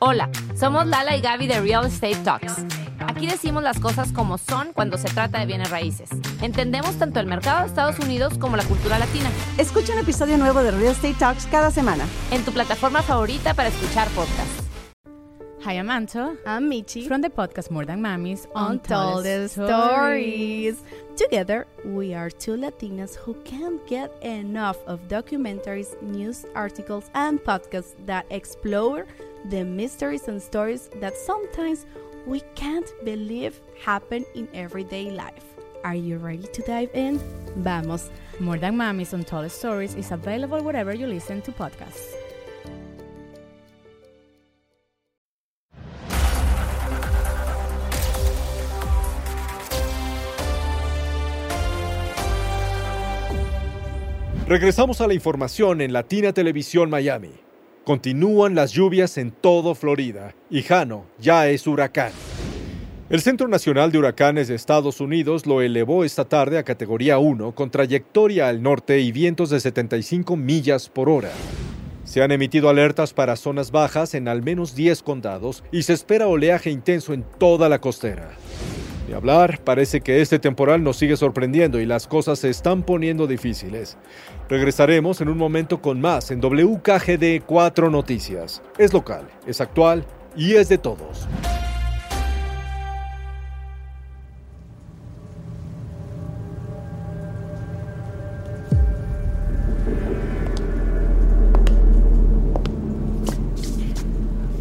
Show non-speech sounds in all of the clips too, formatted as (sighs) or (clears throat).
Hola, somos Lala y Gaby de Real Estate Talks. Aquí decimos las cosas como son cuando se trata de bienes raíces. Entendemos tanto el mercado de Estados Unidos como la cultura latina. Escucha un episodio nuevo de Real Estate Talks cada semana. En tu plataforma favorita para escuchar podcasts. Hi, I'm Anto. I'm Michi. From the podcast More Than Mamis Untold Stories. Together, we are two Latinas who can't get enough of documentaries, news articles, and podcasts that explore the mysteries and stories that sometimes we can't believe happen in everyday life. Are you ready to dive in? Vamos. More Than Mamis Untold Stories is available wherever you listen to podcasts. Regresamos a la información en Latina Televisión Miami. Continúan las lluvias en todo Florida y Jano ya es huracán. El Centro Nacional de Huracanes de Estados Unidos lo elevó esta tarde a categoría 1 con trayectoria al norte y vientos de 75 millas por hora. Se han emitido alertas para zonas bajas en al menos 10 condados y se espera oleaje intenso en toda la costera. De hablar, parece que este temporal nos sigue sorprendiendo y las cosas se están poniendo difíciles. Regresaremos en un momento con más en WKGD 4 Noticias. Es local, es actual y es de todos.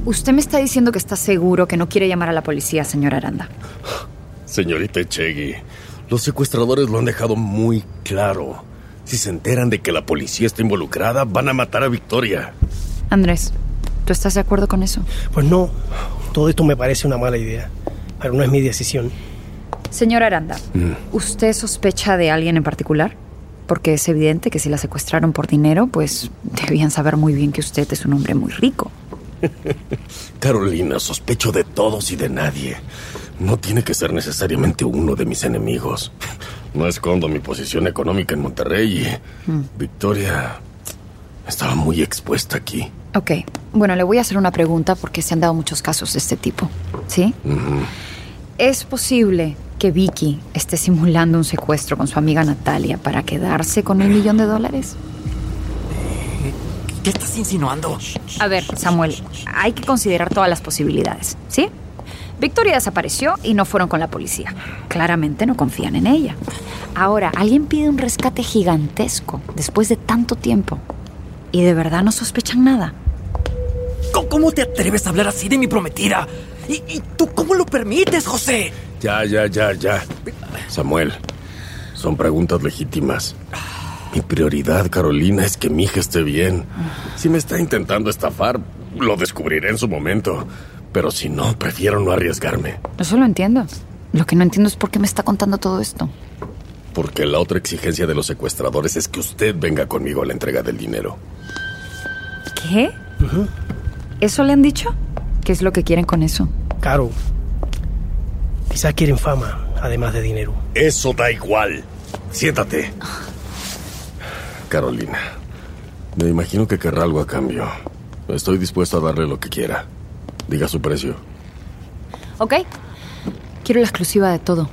Usted me está diciendo que está seguro que no quiere llamar a la policía, señora Aranda. (laughs) Señorita Echegui, los secuestradores lo han dejado muy claro. Si se enteran de que la policía está involucrada, van a matar a Victoria. Andrés, ¿tú estás de acuerdo con eso? Pues no, todo esto me parece una mala idea, pero no es mi decisión. Señora Aranda, ¿usted sospecha de alguien en particular? Porque es evidente que si la secuestraron por dinero, pues debían saber muy bien que usted es un hombre muy rico. (laughs) Carolina, sospecho de todos y de nadie. No tiene que ser necesariamente uno de mis enemigos. No escondo mi posición económica en Monterrey y Victoria estaba muy expuesta aquí. Ok, bueno, le voy a hacer una pregunta porque se han dado muchos casos de este tipo, ¿sí? ¿Es posible que Vicky esté simulando un secuestro con su amiga Natalia para quedarse con el millón de dólares? ¿Qué estás insinuando? A ver, Samuel, hay que considerar todas las posibilidades, ¿sí? Victoria desapareció y no fueron con la policía. Claramente no confían en ella. Ahora, alguien pide un rescate gigantesco después de tanto tiempo. ¿Y de verdad no sospechan nada? ¿Cómo, te atreves a hablar así de mi prometida? ¿Y, y tú cómo lo permites, José? Ya, ya, ya, ya. Samuel, son preguntas legítimas. Mi prioridad, Carolina, es que mi hija esté bien. Si me está intentando estafar, lo descubriré en su momento. Pero si no, prefiero no arriesgarme. Eso lo entiendo. Lo que no entiendo es por qué me está contando todo esto. Porque la otra exigencia de los secuestradores es que usted venga conmigo a la entrega del dinero. ¿Qué? ¿Eso le han dicho? ¿Qué es lo que quieren con eso? Caro, quizás quieren fama, además de dinero. Eso da igual. Siéntate. Carolina, me imagino que querrá algo a cambio. Estoy dispuesto a darle lo que quiera. Diga su precio. ¿Ok? Quiero la exclusiva de todo.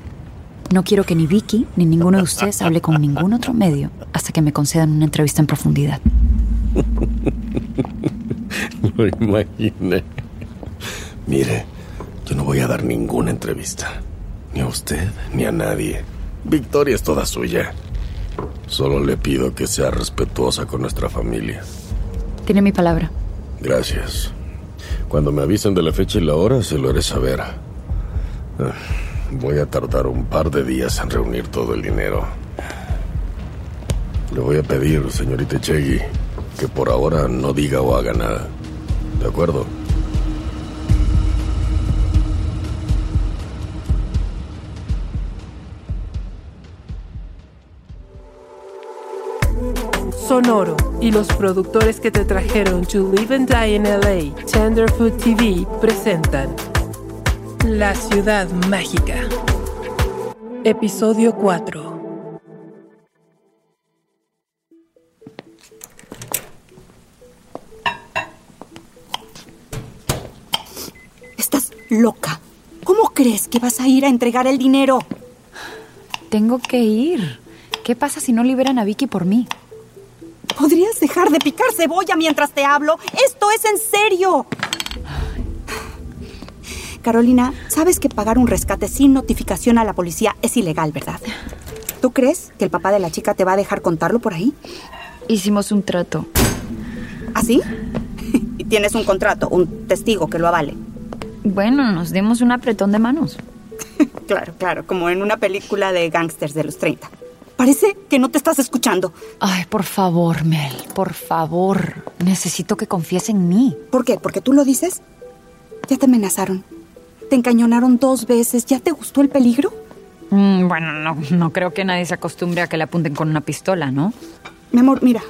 No quiero que ni Vicky ni ninguno de ustedes hable con ningún otro medio hasta que me concedan una entrevista en profundidad. (laughs) Lo imaginé. Mire, yo no voy a dar ninguna entrevista. Ni a usted, ni a nadie. Victoria es toda suya. Solo le pido que sea respetuosa con nuestra familia. Tiene mi palabra. Gracias. Cuando me avisen de la fecha y la hora, se lo haré saber. Ah, Voy a tardar un par de días en reunir todo el dinero. Le voy a pedir, señorita Chegui, que por ahora no diga o haga nada. ¿De acuerdo? Sonoro y los productores que te trajeron To Live and Die in LA, Tenderfoot TV, presentan La Ciudad Mágica. Episodio 4. loca. ¿Cómo crees que vas a ir a entregar el dinero? Tengo que ir. ¿Qué pasa si no liberan a Vicky por mí? ¿Podrías dejar de picar cebolla mientras te hablo? Esto es en serio. Carolina, sabes que pagar un rescate sin notificación a la policía es ilegal, ¿verdad? ¿Tú crees que el papá de la chica te va a dejar contarlo por ahí? Hicimos un trato. ¿Así? (laughs) y tienes un contrato, un testigo que lo avale. Bueno, nos dimos un apretón de manos. (laughs) claro, claro, como en una película de gángsters de los 30. Parece que no te estás escuchando. Ay, por favor, Mel, por favor. Necesito que confíes en mí. ¿Por qué? ¿Porque tú lo dices? Ya te amenazaron. Te encañonaron dos veces. ¿Ya te gustó el peligro? Mm, bueno, no, no creo que nadie se acostumbre a que le apunten con una pistola, ¿no? Mi amor, mira.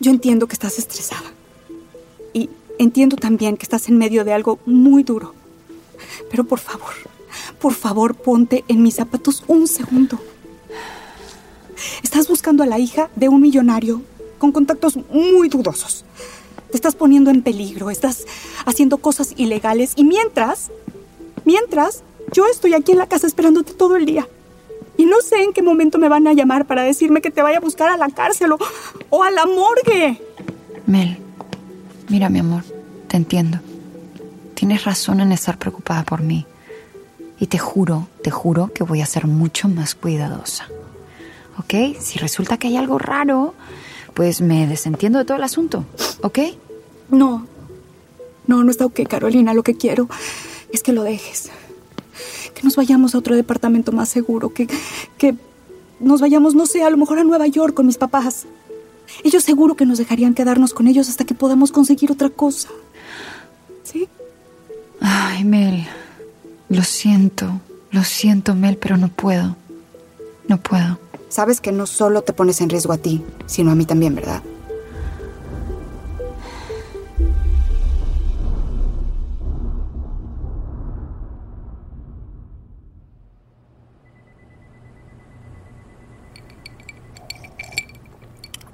Yo entiendo que estás estresada. Y entiendo también que estás en medio de algo muy duro. Pero por favor, por favor, ponte en mis zapatos un segundo. Estás buscando a la hija de un millonario con contactos muy dudosos. Te estás poniendo en peligro, estás haciendo cosas ilegales y mientras, mientras, yo estoy aquí en la casa esperándote todo el día. Y no sé en qué momento me van a llamar para decirme que te vaya a buscar a la cárcel o, o a la morgue. Mel, mira mi amor, te entiendo. Tienes razón en estar preocupada por mí. Y te juro, te juro que voy a ser mucho más cuidadosa. ¿Ok? Si resulta que hay algo raro, pues me desentiendo de todo el asunto. ¿Ok? No. No, no está ok, Carolina. Lo que quiero es que lo dejes. Que nos vayamos a otro departamento más seguro. Que, que nos vayamos, no sé, a lo mejor a Nueva York con mis papás. Ellos seguro que nos dejarían quedarnos con ellos hasta que podamos conseguir otra cosa. ¿Sí? Ay, Mel. Lo siento. Lo siento, Mel, pero no puedo. No puedo. Sabes que no solo te pones en riesgo a ti, sino a mí también, ¿verdad?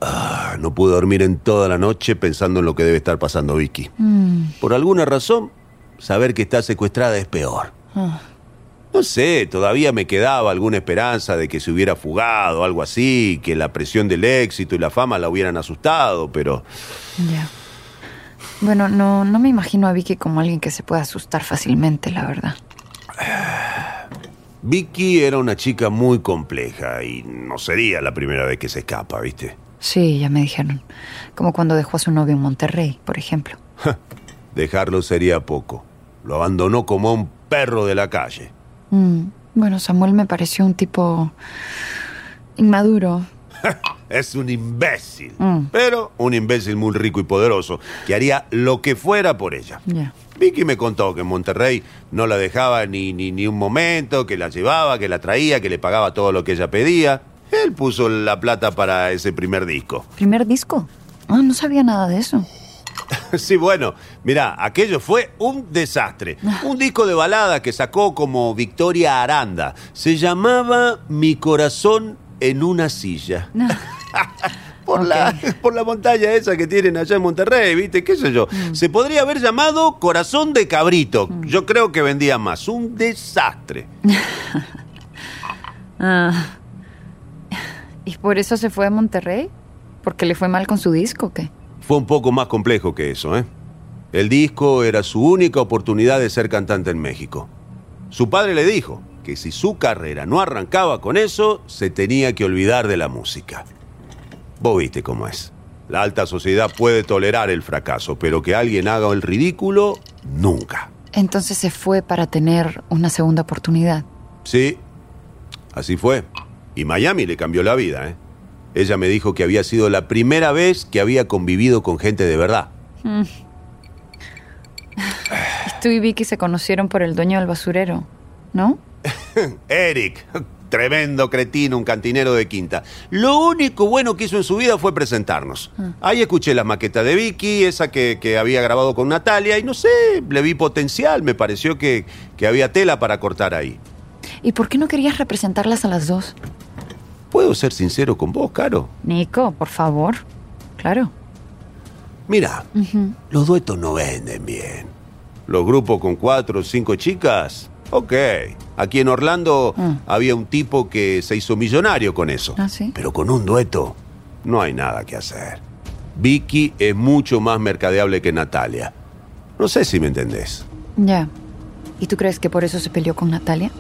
Ah, no pude dormir en toda la noche pensando en lo que debe estar pasando Vicky. Mm. Por alguna razón, saber que está secuestrada es peor. Ah. No sé, todavía me quedaba alguna esperanza de que se hubiera fugado, algo así, que la presión del éxito y la fama la hubieran asustado, pero... Ya. Bueno, no, no me imagino a Vicky como alguien que se pueda asustar fácilmente, la verdad. (sighs) Vicky era una chica muy compleja y no sería la primera vez que se escapa, ¿viste? Sí, ya me dijeron. Como cuando dejó a su novio en Monterrey, por ejemplo. (laughs) Dejarlo sería poco. Lo abandonó como a un perro de la calle. Mm, Bueno, Samuel me pareció un tipo inmaduro. (laughs) Es un imbécil. Mm. Pero un imbécil muy rico y poderoso, que haría lo que fuera por ella. Vicky me contó que en Monterrey no la dejaba ni, ni, ni un momento, que la llevaba, que la traía, que le pagaba todo lo que ella pedía. Él puso la plata para ese primer disco. ¿Primer disco? Ah, no sabía nada de eso. (laughs) Sí, bueno, mira, aquello fue un desastre. Un disco de balada que sacó como Victoria Aranda. Se llamaba Mi corazón en una silla. (laughs) Por, la, por la montaña esa que tienen allá en Monterrey, ¿viste? ¿Qué sé yo? Se podría haber llamado Corazón de Cabrito. Yo creo que vendía más. Un desastre. (laughs) Ah. ¿Y por eso se fue a Monterrey? ¿Porque le fue mal con su disco o qué? Fue un poco más complejo que eso, ¿eh? El disco era su única oportunidad de ser cantante en México. Su padre le dijo que si su carrera no arrancaba con eso, se tenía que olvidar de la música. Vos viste cómo es. La alta sociedad puede tolerar el fracaso, pero que alguien haga el ridículo, nunca. Entonces se fue para tener una segunda oportunidad. Sí, así fue. Y Miami le cambió la vida, ¿eh? Ella me dijo que había sido la primera vez que había convivido con gente de verdad. Mm. Y tú y Vicky se conocieron por el dueño del basurero, ¿no? (laughs) Eric, tremendo cretino, un cantinero de quinta. Lo único bueno que hizo en su vida fue presentarnos. Ahí escuché la maqueta de Vicky, esa que, que había grabado con Natalia, y no sé, le vi potencial, me pareció que, que había tela para cortar ahí. ¿Y por qué no querías representarlas a las dos? ¿Puedo ser sincero con vos, Caro? Nico, por favor. Claro. Mira, los duetos no venden bien. Los grupos con cuatro o cinco chicas, ok. Aquí en Orlando había un tipo que se hizo millonario con eso. ¿Ah, sí? Pero con un dueto no hay nada que hacer. Vicky es mucho más mercadeable que Natalia. No sé si me entendés. Ya. ¿Y tú crees que por eso se peleó con Natalia?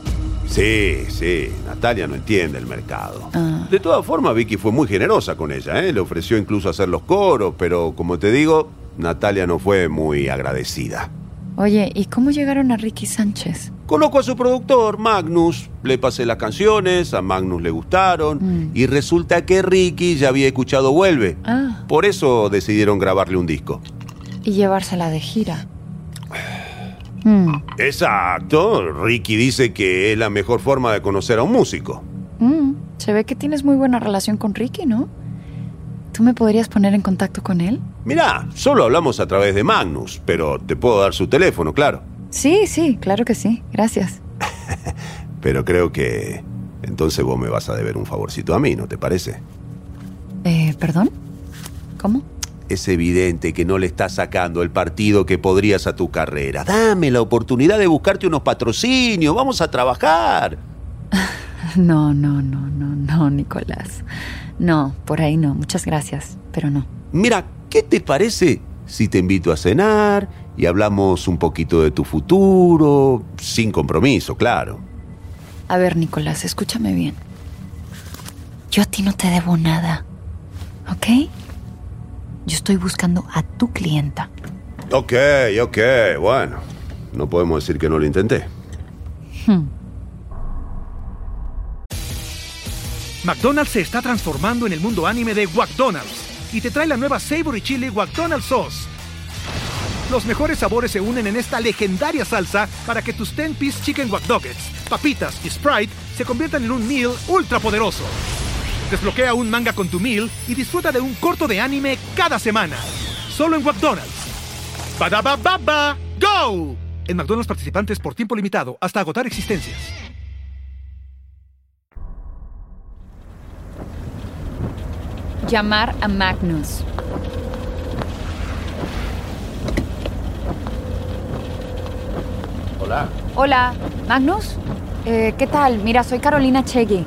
Sí, sí, Natalia no entiende el mercado. Ah. De todas formas, Vicky fue muy generosa con ella, ¿eh? Le ofreció incluso hacer los coros, pero como te digo, Natalia no fue muy agradecida. Oye, ¿y cómo llegaron a Ricky Sánchez? Conozco a su productor, Magnus. Le pasé las canciones, a Magnus le gustaron. Y resulta que Ricky ya había escuchado Vuelve. Ah, Por eso decidieron grabarle un disco. y llevársela de gira. Mm, Exacto. Ricky dice que es la mejor forma de conocer a un músico. mm, Se ve que tienes muy buena relación con Ricky, ¿no? ¿Tú me podrías poner en contacto con él? Mirá, solo hablamos a través de Magnus, pero te puedo dar su teléfono, claro. Sí, sí, claro que sí. Gracias. (laughs) Pero creo que entonces vos me vas a deber un favorcito a mí, ¿no te parece? Eh, ¿Perdón? ¿Cómo? Es evidente que no le estás sacando el partido que podrías a tu carrera. Dame la oportunidad de buscarte unos patrocinios. Vamos a trabajar. (laughs) No, no, no, no, no, Nicolás. No, por ahí no. Muchas gracias, pero no. Mira, ¿qué te parece si te invito a cenar y hablamos un poquito de tu futuro? Sin compromiso, claro. A ver, Nicolás, escúchame bien. Yo a ti no te debo nada, ¿ok? Yo estoy buscando a tu clienta. Ok, ok, bueno. No podemos decir que no lo intenté. Hmm. McDonald's se está transformando en el mundo anime de McDonald's y te trae la nueva Savory Chili McDonald's Sauce. Los mejores sabores se unen en esta legendaria salsa para que tus 10-piece chicken wack papitas y Sprite se conviertan en un meal ultra poderoso. Desbloquea un manga con tu meal y disfruta de un corto de anime cada semana. Solo en McDonald's. ba baba ¡Go! En McDonald's participantes por tiempo limitado hasta agotar existencias. Llamar a Magnus. Hola. Hola, Magnus. Eh, ¿Qué tal? Mira, soy Carolina Chegui.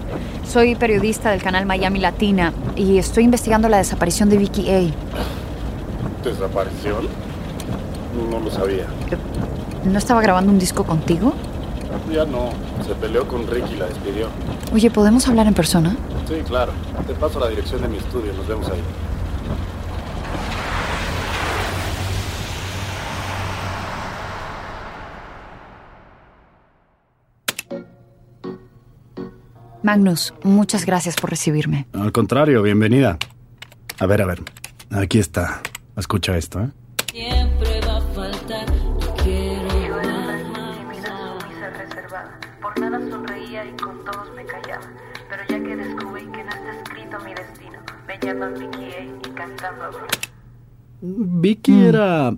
Soy periodista del canal Miami Latina y estoy investigando la desaparición de Vicky A. ¿Desaparición? No lo sabía. ¿No estaba grabando un disco contigo? Ya no. Se peleó con Ricky y la despidió. Oye, ¿podemos hablar en persona? Sí, claro. Te paso la dirección de mi estudio. Nos vemos ahí. Magnus, muchas gracias por recibirme. Al contrario, bienvenida. A ver, a ver. Aquí está. Escucha esto, ¿eh? Siempre va a faltar, quiero Por nada sonreía y con todos me callaba. Pero ya que descubrí que no está escrito mi destino, me llaman Vicky A y cantando amor. Vicky era...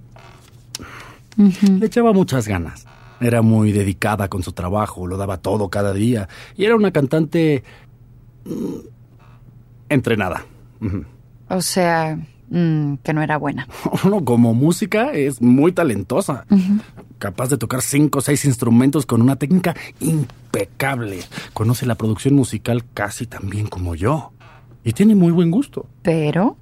Le echaba muchas ganas. Era muy dedicada con su trabajo, lo daba todo cada día. Y era una cantante... mm, entrenada. O sea, mm, que no era buena. (laughs) No, como música es muy talentosa. Capaz de tocar cinco o seis instrumentos con una técnica impecable. Conoce la producción musical casi tan bien como yo. Y tiene muy buen gusto. Pero...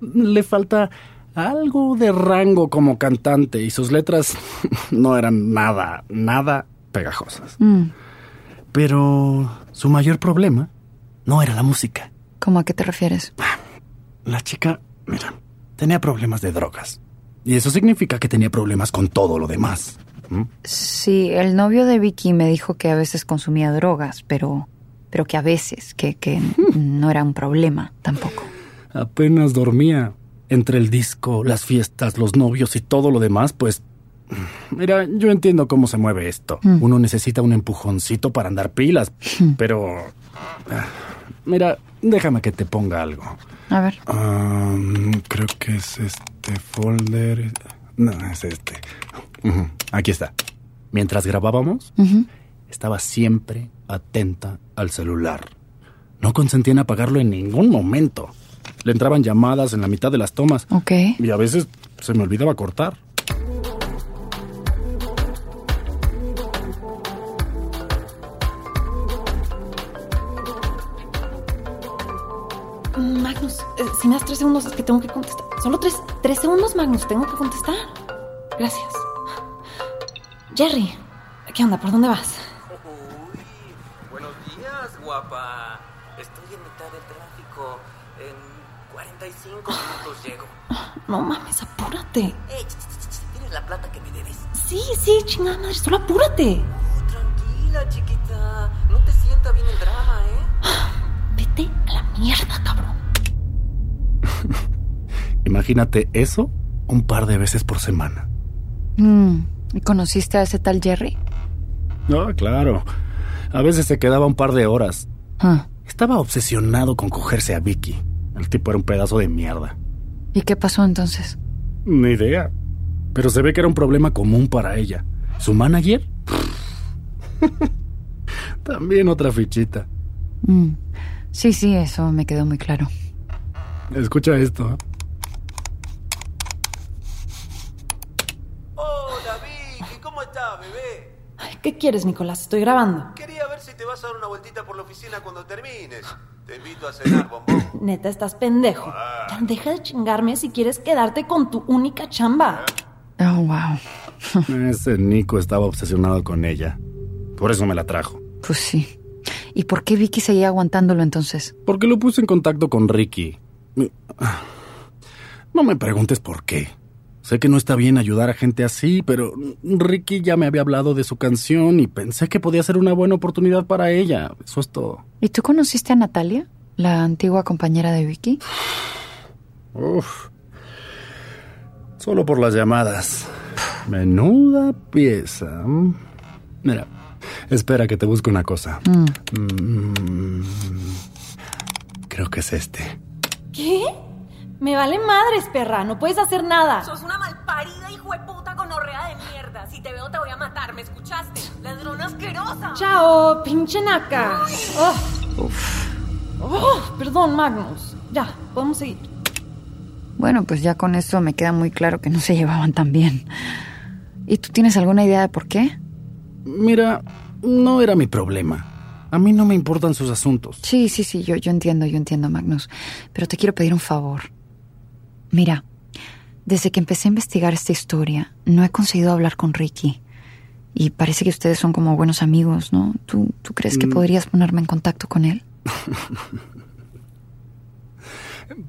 Le falta algo de rango como cantante y sus letras (laughs) no eran nada, nada pegajosas. mm, Pero su mayor problema no era la música. ¿Cómo a qué te refieres? La chica, mira, tenía problemas de drogas. Y eso significa que tenía problemas con todo lo demás. ¿Mm? Sí, el novio de Vicky me dijo que a veces consumía drogas, pero, pero que a veces, que, que no era un problema tampoco. Apenas dormía. Entre el disco, las fiestas, los novios y todo lo demás, pues... Mira, yo entiendo cómo se mueve esto. Mm. Uno necesita un empujoncito para andar pilas, pero... ah, Mira, déjame que te ponga algo. A ver. Creo que es este folder. No, es este. Aquí está. Mientras grabábamos, estaba siempre atenta al celular. No consentía en apagarlo en ningún momento le entraban llamadas en la mitad de las tomas. Ok. Y a veces se me olvidaba cortar. Magnus, eh, si me das tres segundos es que tengo que contestar. Solo tres, tres segundos, Magnus, tengo que contestar. Gracias. Jerry, ¿qué onda? ¿Por dónde vas? Buenos días, guapa. 45 minutos llego. No mames, apúrate. Ch, ¿tienes la plata que me debes? Sí, sí, chingada madre, solo apúrate. Tranquila, chiquita. No te sienta bien el drama, ¿eh? (sighs) Vete a la mierda, cabrón. (laughs) Imagínate eso un par de veces por semana. Mm, ¿Y conociste a ese tal Jerry? No, claro. A veces se quedaba un par de horas. Ah, Estaba obsesionado con cogerse a Vicky. El tipo era un pedazo de mierda. ¿Y qué pasó entonces? Ni idea. Pero se ve que era un problema común para ella. ¿Su manager? (laughs) También otra fichita. Mm, Sí, sí, eso me quedó muy claro. Escucha esto. ¿eh? Hola, Vicky, ¿cómo estás, bebé? ¿Qué quieres, Nicolás? Estoy grabando. Quería ver si te vas a dar una vueltita por la oficina cuando termines. Te invito a cenar, (clears throat) bombón. Neta, estás pendejo. Ya deja de chingarme si quieres quedarte con tu única chamba. Oh, wow. (laughs) Ese Nico estaba obsesionado con ella. Por eso me la trajo. Pues sí. ¿Y por qué Vicky seguía aguantándolo entonces? Porque lo puse en contacto con Ricky. No me preguntes por qué. Sé que no está bien ayudar a gente así, pero Ricky ya me había hablado de su canción y pensé que podía ser una buena oportunidad para ella. Eso es todo. ¿Y tú conociste a Natalia, la antigua compañera de Vicky? Uf. Solo por las llamadas. Menuda pieza. Mira, espera que te busque una cosa. Mm, creo que es este. ¿Qué? Me vale madres, perra. No puedes hacer nada. Sos una malparida hijo de puta gonorrea de mierda. Si te veo te voy a matar, ¿me escuchaste? Ladrona asquerosa. Chao, pinche naca. Oh. Oh, perdón, Magnus. Ya, podemos seguir. Bueno, pues ya con eso me queda muy claro que no se llevaban tan bien. ¿Y tú tienes alguna idea de por qué? Mira, no era mi problema. A mí no me importan sus asuntos. Sí, sí, sí, yo, yo entiendo, yo entiendo, Magnus. Pero te quiero pedir un favor. Mira, desde que empecé a investigar esta historia, no he conseguido hablar con Ricky. Y parece que ustedes son como buenos amigos, ¿no? ¿Tú, tú crees que Mm. podrías ponerme en contacto con él? (laughs)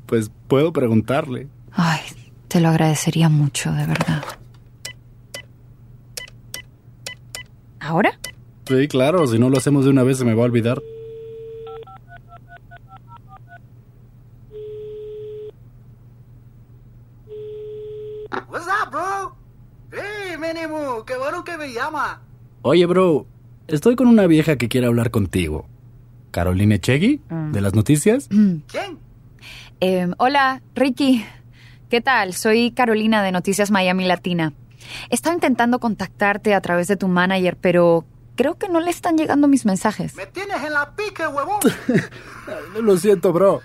Pues puedo preguntarle. Ay, te lo agradecería mucho, de verdad. ¿Ahora? Sí, claro, si no lo hacemos de una vez se me va a olvidar. Qué bueno que me llama. Oye, bro, estoy con una vieja que quiere hablar contigo. Caroline Chegui, Mm. de las noticias. (clears throat) ¿Quién? Eh, hola, Ricky. ¿Qué tal? Soy Carolina de Noticias Miami Latina. Estaba intentando contactarte a través de tu manager, pero creo que no le están llegando mis mensajes. Me tienes en la pique, huevón. (laughs) Lo siento, bro.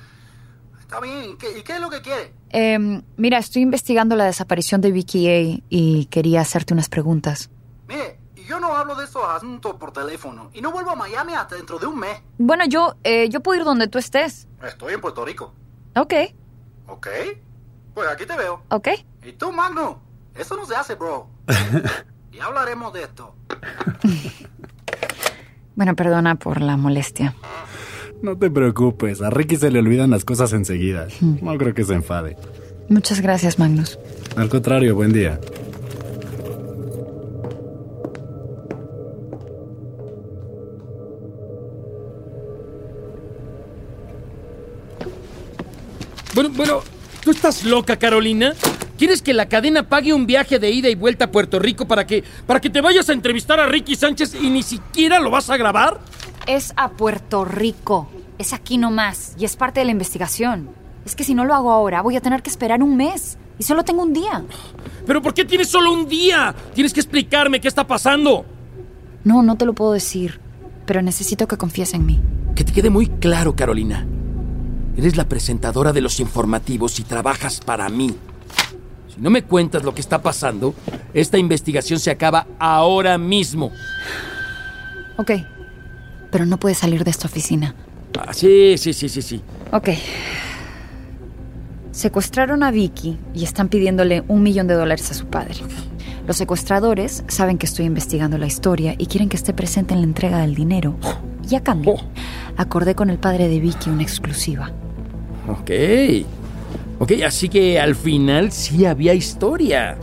Está bien, ¿qué- ¿y qué es lo que quiere? Eh, mira, estoy investigando la desaparición de Vicky A y quería hacerte unas preguntas. Mire, yo no hablo de esos asuntos por teléfono y no vuelvo a Miami hasta dentro de un mes. Bueno, yo, eh, yo puedo ir donde tú estés. Estoy en Puerto Rico. Ok, ¿Ok? Pues aquí te veo. ok. ¿Y tú, Magno? Eso no se hace, bro. (laughs) Ya hablaremos de esto. (laughs) Bueno, perdona por la molestia. No te preocupes, a Ricky se le olvidan las cosas enseguida. No creo que se enfade. Muchas gracias, Magnus. Al contrario, buen día. Bueno, bueno, ¿tú estás loca, Carolina? ¿Quieres que la cadena pague un viaje de ida y vuelta a Puerto Rico para que, para que te vayas a entrevistar a Ricky Sánchez y ni siquiera lo vas a grabar? Es a Puerto Rico. Es aquí nomás. Y es parte de la investigación. Es que si no lo hago ahora, voy a tener que esperar un mes. Y solo tengo un día. ¿Pero por qué tienes solo un día? Tienes que explicarme qué está pasando. No, no te lo puedo decir. Pero necesito que confíes en mí. Que te quede muy claro, Carolina. Eres la presentadora de los informativos y trabajas para mí. Si no me cuentas lo que está pasando, esta investigación se acaba ahora mismo. Ok. Pero no puedes salir de esta oficina. Ah, sí, sí, sí, sí, sí. Ok. Secuestraron a Vicky y están pidiéndole un millón de dólares a su padre. Los secuestradores saben que estoy investigando la historia y quieren que esté presente en la entrega del dinero. Y a cambio, acordé con el padre de Vicky una exclusiva. Ok. Ok, así que al final sí había historia.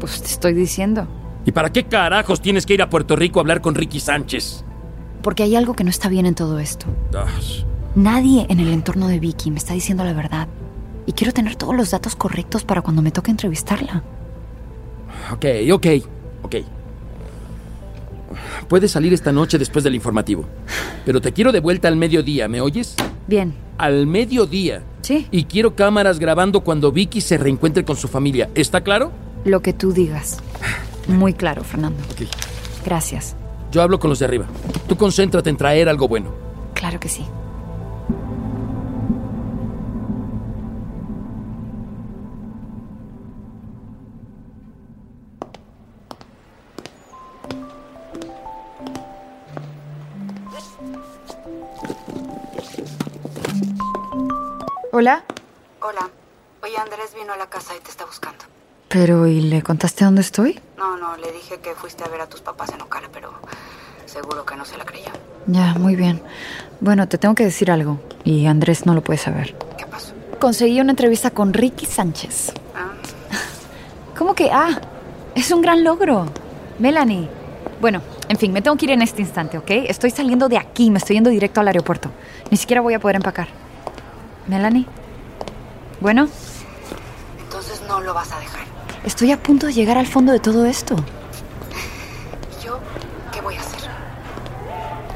Pues te estoy diciendo. ¿Y para qué carajos tienes que ir a Puerto Rico a hablar con Ricky Sánchez? Porque hay algo que no está bien en todo esto. Nadie en el entorno de Vicky me está diciendo la verdad. Y quiero tener todos los datos correctos para cuando me toque entrevistarla. Ok, ok, ok. Puedes salir esta noche después del informativo. Pero te quiero de vuelta al mediodía, ¿me oyes? Bien. Al mediodía. Sí. Y quiero cámaras grabando cuando Vicky se reencuentre con su familia. ¿Está claro? Lo que tú digas. Muy claro, Fernando. Ok. Gracias. Yo hablo con los de arriba. Tú concéntrate en traer algo bueno. Claro que sí. Hola. Hola. Oye, Andrés vino a la casa y te está buscando. Pero, ¿y le contaste dónde estoy? No, no, le dije que fuiste a ver a tus papás en Ocala, pero seguro que no se la creyó. Ya, muy bien. Bueno, te tengo que decir algo. Y Andrés no lo puede saber. ¿Qué pasó? Conseguí una entrevista con Ricky Sánchez. Ah. (laughs) ¿Cómo que? Ah, es un gran logro. Melanie. Bueno, en fin, me tengo que ir en este instante, ¿ok? Estoy saliendo de aquí, me estoy yendo directo al aeropuerto. Ni siquiera voy a poder empacar. Melanie. Bueno, Entonces no lo vas a dejar. Estoy a punto de llegar al fondo de todo esto. ¿Y yo qué voy a hacer?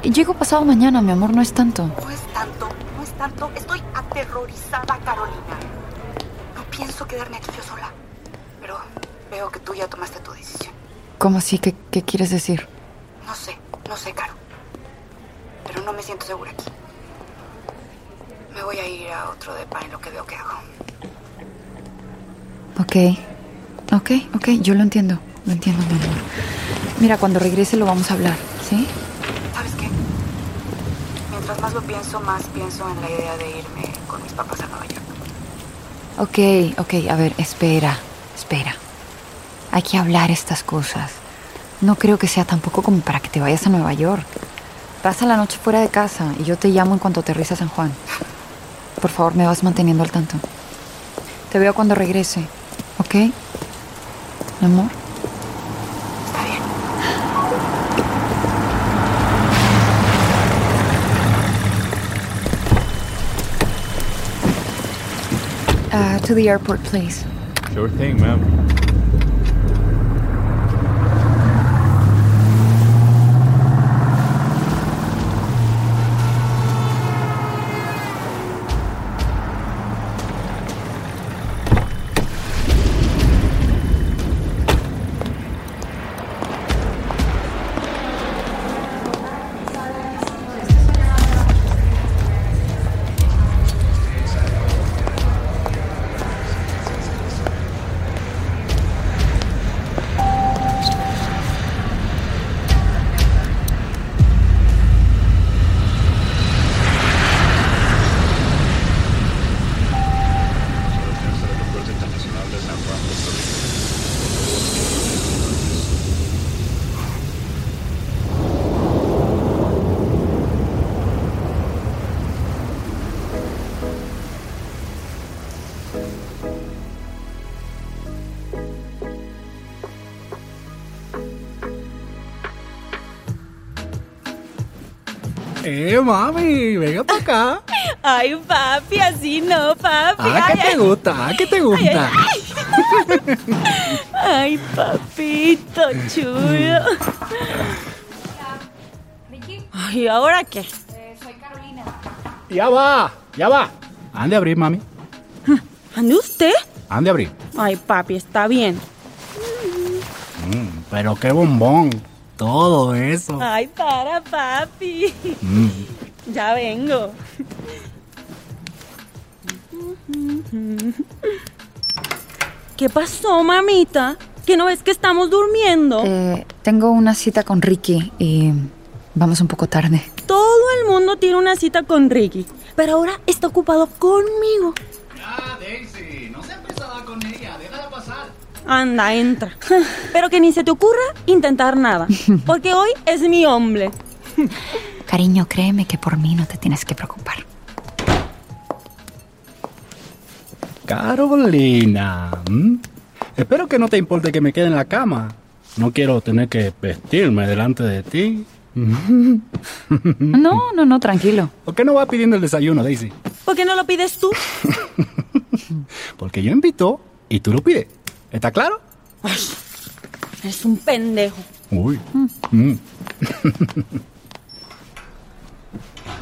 Llego pasado mañana, mi amor, no es tanto. No es tanto, no es tanto. Estoy aterrorizada, Carolina. No pienso quedarme aquí yo sola. Pero veo que tú ya tomaste tu decisión. ¿Cómo así? ¿Qué, qué quieres decir? No sé, no sé, Caro. Pero no me siento segura aquí. Me voy a ir a otro depa en lo que veo que hago. Ok. Ok, ok, yo lo entiendo. Lo entiendo, mi amor. Mira, cuando regrese lo vamos a hablar, ¿sí? ¿Sabes qué? Mientras más lo pienso, más pienso en la idea de irme con mis papás a Nueva York. Ok, ok, a ver, espera, espera. Hay que hablar estas cosas. No creo que sea tampoco como para que te vayas a Nueva York. Pasa la noche fuera de casa y yo te llamo en cuanto aterriza a San Juan. Por favor, me vas manteniendo al tanto. Te veo cuando regrese, ¿ok? Mi amor. Uh, to the airport, please. Sure thing, ma'am. Eh, mami, venga para acá. Ay, papi, así no, papi. Ah, Ay, ¿qué te ay. gusta? Ah, ¿qué te gusta? Ay, papito chulo. Ay, ¿ahora qué? soy Carolina. Ya va, ya va. Ande a abrir, mami. ¿Ande usted? Ande a abrir. Ay, papi, está bien. Mm, pero qué bombón. Todo eso. Ay, para, papi. Mm. Ya vengo. ¿Qué pasó, mamita? ¿Que no ves que estamos durmiendo? Eh, tengo una cita con Ricky y vamos un poco tarde. Todo el mundo tiene una cita con Ricky, pero ahora está ocupado conmigo. Ya, Daisy, Anda, entra. (laughs) Pero que ni se te ocurra intentar nada, porque hoy es mi hombre. Cariño, créeme que por mí no te tienes que preocupar. Carolina, ¿m? espero que no te importe que me quede en la cama. No quiero tener que vestirme delante de ti. (laughs) No, no, no, tranquilo. ¿Por qué no vas pidiendo el desayuno, Daisy? ¿Por qué no lo pides tú? (laughs) Porque yo invito y tú lo pides. ¿Está claro? Ay, eres un pendejo. Uy. Mm.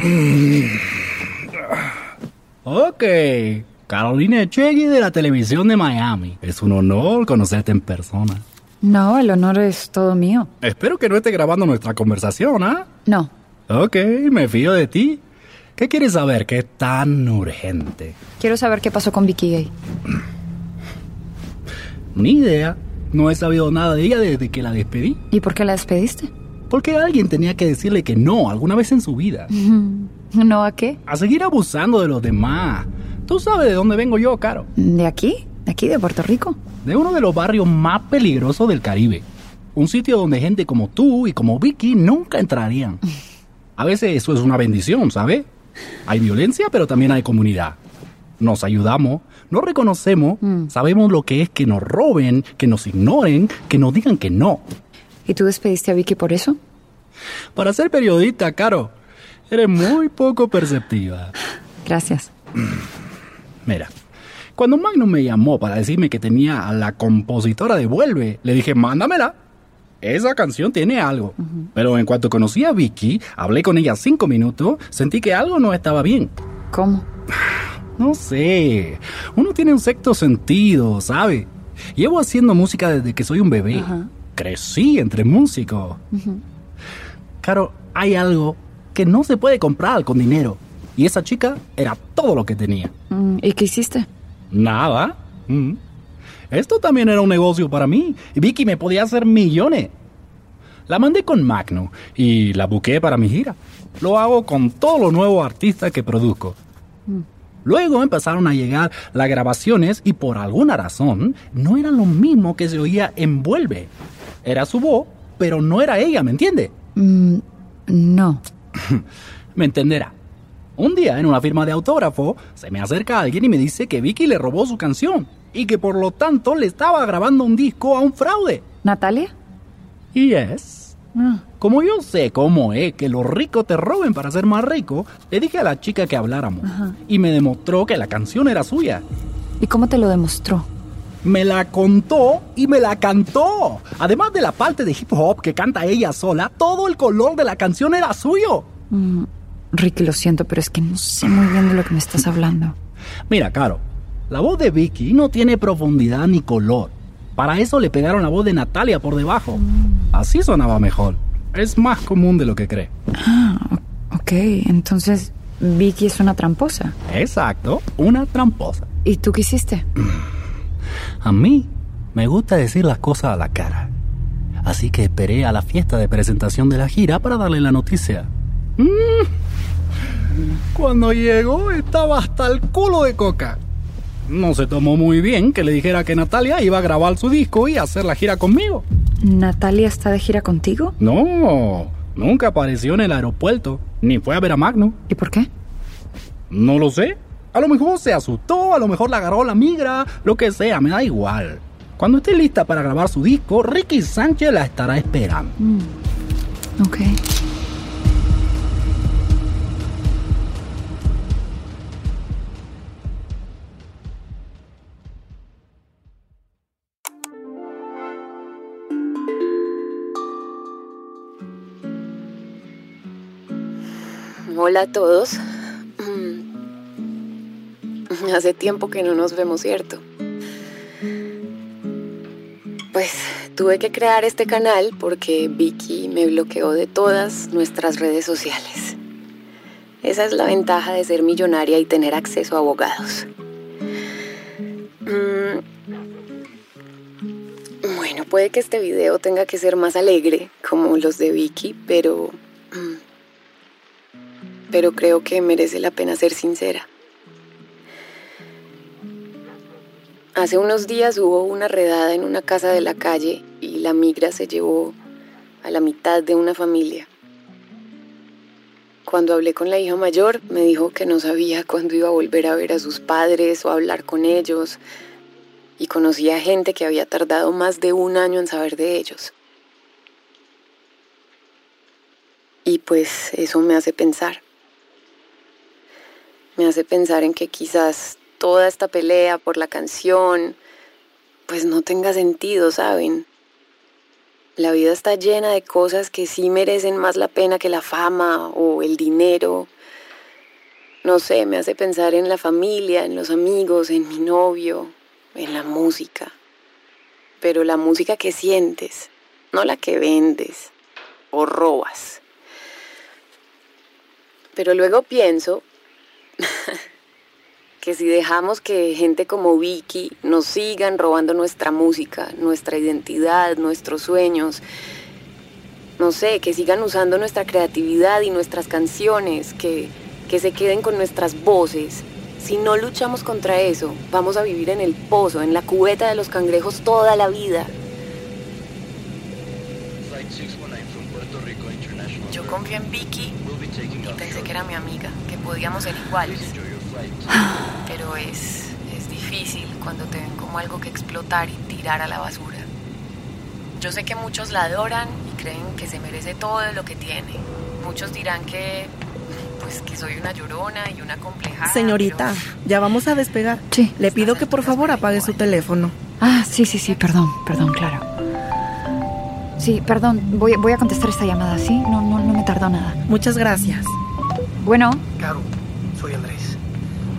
(laughs) ok. Carolina Echegui de la televisión de Miami. Es un honor conocerte en persona. No, el honor es todo mío. Espero que no esté grabando nuestra conversación, ¿ah? No. Ok, me fío de ti. ¿Qué quieres saber que es tan urgente? Quiero saber qué pasó con Vicky Gay. Ni idea. No he sabido nada de ella desde que la despedí. ¿Y por qué la despediste? Porque alguien tenía que decirle que no alguna vez en su vida. ¿No a qué? A seguir abusando de los demás. Tú sabes de dónde vengo yo, Caro. ¿De aquí? ¿De aquí, de Puerto Rico? De uno de los barrios más peligrosos del Caribe. Un sitio donde gente como tú y como Vicky nunca entrarían. A veces eso es una bendición, ¿sabes? Hay violencia, pero también hay comunidad. Nos ayudamos, nos reconocemos, sabemos lo que es que nos roben, que nos ignoren, que nos digan que no. ¿Y tú despediste a Vicky por eso? Para ser periodista, Caro, eres muy poco perceptiva. Gracias. (clears throat) Mira, cuando Magnum me llamó para decirme que tenía a la compositora de Vuelve, le dije, mándamela. Esa canción tiene algo. Pero en cuanto conocí a Vicky, hablé con ella cinco minutos, sentí que algo no estaba bien. ¿Cómo? (sighs) No sé. Uno tiene un sexto sentido, ¿sabe? Llevo haciendo música desde que soy un bebé. Crecí entre músicos. Claro, hay algo que no se puede comprar con dinero. Y esa chica era todo lo que tenía. Mm, ¿Y qué hiciste? Nada. Mm. Esto también era un negocio para mí. Vicky me podía hacer millones. La mandé con Magno y la busqué para mi gira. Lo hago con todos los nuevos artistas que produzco. Luego empezaron a llegar las grabaciones y por alguna razón no eran lo mismo que se oía en Vuelve. Era su voz, pero no era ella, ¿me entiende? Mm, no. (laughs) me entenderá. Un día en una firma de autógrafo se me acerca alguien y me dice que Vicky le robó su canción y que por lo tanto le estaba grabando un disco a un fraude. ¿Natalia? Yes. Como yo sé cómo es que los ricos te roben para ser más rico, le dije a la chica que habláramos y me demostró que la canción era suya. ¿Y cómo te lo demostró? Me la contó y me la cantó. Además de la parte de hip hop que canta ella sola, todo el color de la canción era suyo. Mm, Ricky, lo siento, pero es que no sé muy bien de lo que me estás hablando. Mira, Caro, la voz de Vicky no tiene profundidad ni color. Para eso le pegaron la voz de Natalia por debajo. Así sonaba mejor. Es más común de lo que cree. Ah, ok. Entonces, Vicky es una tramposa. Exacto, una tramposa. ¿Y tú qué hiciste? (clears throat) A mí me gusta decir las cosas a la cara. Así que esperé a la fiesta de presentación de la gira para darle la noticia. Mm. Cuando llegó estaba hasta el culo de coca. No se tomó muy bien que le dijera que Natalia iba a grabar su disco y hacer la gira conmigo. ¿Natalia está de gira contigo? No, nunca apareció en el aeropuerto, ni fue a ver a Magno. ¿Y por qué? No lo sé. A lo mejor se asustó, a lo mejor la agarró la migra, lo que sea, me da igual. Cuando esté lista para grabar su disco, Ricky Sánchez la estará esperando. Mm. Ok. Hola a todos. Mm. Hace tiempo que no nos vemos, ¿cierto? Pues tuve que crear este canal porque Vicky me bloqueó de todas nuestras redes sociales. Esa es la ventaja de ser millonaria y tener acceso a abogados. Mm. Bueno, puede que este video tenga que ser más alegre, como los de Vicky, pero... Pero creo que merece la pena ser sincera. Hace unos días hubo una redada en una casa de la calle y la migra se llevó a la mitad de una familia. Cuando hablé con la hija mayor, me dijo que no sabía cuándo iba a volver a ver a sus padres o a hablar con ellos. Y conocía gente que había tardado más de un año en saber de ellos. Y pues eso me hace pensar. Me hace pensar en que quizás toda esta pelea por la canción, pues no tenga sentido, ¿saben? La vida está llena de cosas que sí merecen más la pena que la fama o el dinero. No sé, me hace pensar en la familia, en los amigos, en mi novio, en la música. Pero la música que sientes, no la que vendes o robas. Pero luego pienso (laughs) que si dejamos que gente como Vicky nos sigan robando nuestra música, nuestra identidad, nuestros sueños, no sé, que sigan usando nuestra creatividad y nuestras canciones, que, que se queden con nuestras voces, si no luchamos contra eso, vamos a vivir en el pozo, en la cubeta de los cangrejos toda la vida. Yo confié en Vicky y pensé que era mi amiga, podíamos ser iguales. Pero es, es difícil cuando te ven como algo que explotar y tirar a la basura. Yo sé que muchos la adoran y creen que se merece todo lo que tiene. Muchos dirán que pues que soy una llorona y una complejada. Señorita, ya vamos a despegar. Sí. Le pido que por favor apague su teléfono. Ah, sí, sí, sí, perdón, perdón, claro. Sí, perdón, voy, voy a contestar esta llamada, ¿sí? No, no, no me tardó nada. Muchas gracias. Bueno, Caro, soy Andrés.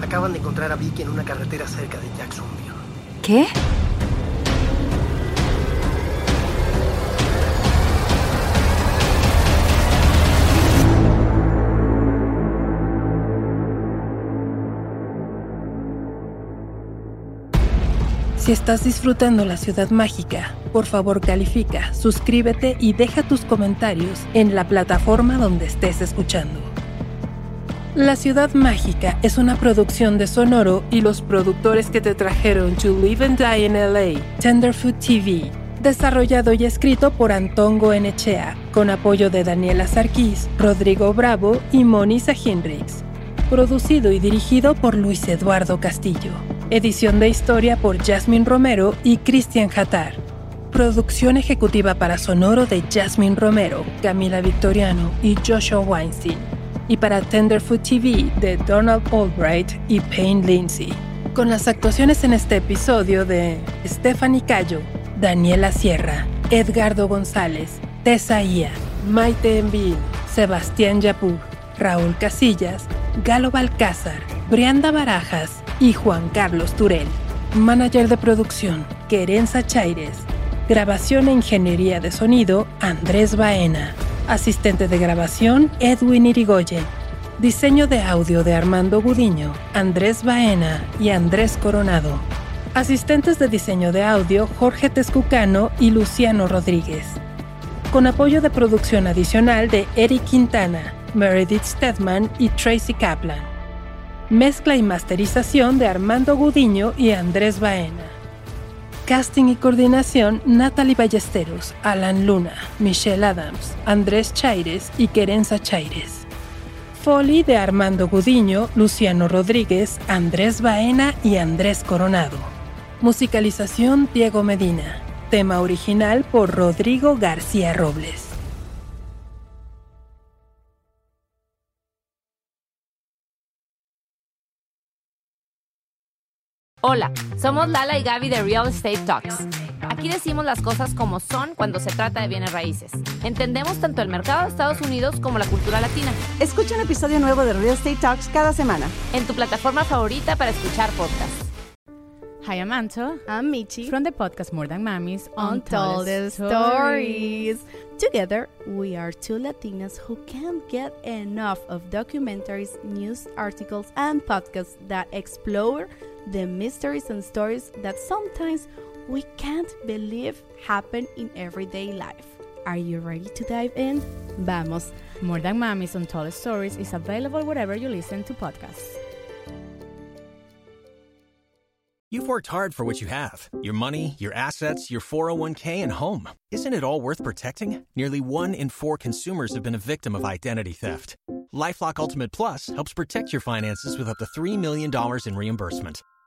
Acaban de encontrar a Vicky en una carretera cerca de Jacksonville. ¿qué? Si estás disfrutando la ciudad mágica, por favor califica, suscríbete y deja tus comentarios en la plataforma donde estés escuchando. La Ciudad Mágica es una producción de Sonoro y los productores que te trajeron To Live and Die in LA, Tenderfoot TV, desarrollado y escrito por Antongo Enechea, con apoyo de Daniela Sarkis, Rodrigo Bravo y Monisa Hendricks. Producido y dirigido por Luis Eduardo Castillo. Edición de historia por Jasmine Romero y Cristian Hatar. Producción ejecutiva para Sonoro de Jasmine Romero, Camila Victoriano y Joshua Weinstein. Y para Tenderfoot TV de Donald Albright y Payne Lindsay. Con las actuaciones en este episodio de Stephanie Cayo, Daniela Sierra, Edgardo González, Tessa Ia, Maite Envil, Sebastián Yapur, Raúl Casillas, Galo Balcázar, Brianda Barajas y Juan Carlos Turel. Manager de producción, Querenza Chaires. Grabación e ingeniería de sonido, Andrés Baena. Asistente de grabación, Edwin Irigoyen. Diseño de audio de Armando Gudiño, Andrés Baena y Andrés Coronado. Asistentes de diseño de audio, Jorge Tezcucano y Luciano Rodríguez. Con apoyo de producción adicional de Eric Quintana, Meredith Stedman y Tracy Kaplan. Mezcla y masterización de Armando Gudiño y Andrés Baena. Casting y coordinación Natalie Ballesteros, Alan Luna, Michelle Adams, Andrés Chaires y Querenza Chaires. Foley de Armando Gudiño, Luciano Rodríguez, Andrés Baena y Andrés Coronado. Musicalización Diego Medina. Tema original por Rodrigo García Robles. Hola, somos Lala y Gaby de Real Estate Talks. Aquí decimos las cosas como son cuando se trata de bienes raíces. Entendemos tanto el mercado de Estados Unidos como la cultura latina. Escucha un episodio nuevo de Real Estate Talks cada semana. En tu plataforma favorita para escuchar podcasts. Hi, I'm Anto. I'm Michi. From the podcast More Than Mamis Untold Stories. Together, we are two Latinas who can't get enough of documentaries, news articles, and podcasts that explore the mysteries and stories that sometimes we can't believe happen in everyday life. Are you ready to dive in? Vamos. More Than Mummies on Tall Stories is available wherever you listen to podcasts. You've worked hard for what you have your money, your assets, your 401k, and home. Isn't it all worth protecting? Nearly one in four consumers have been a victim of identity theft. Lifelock Ultimate Plus helps protect your finances with up to $3 million in reimbursement.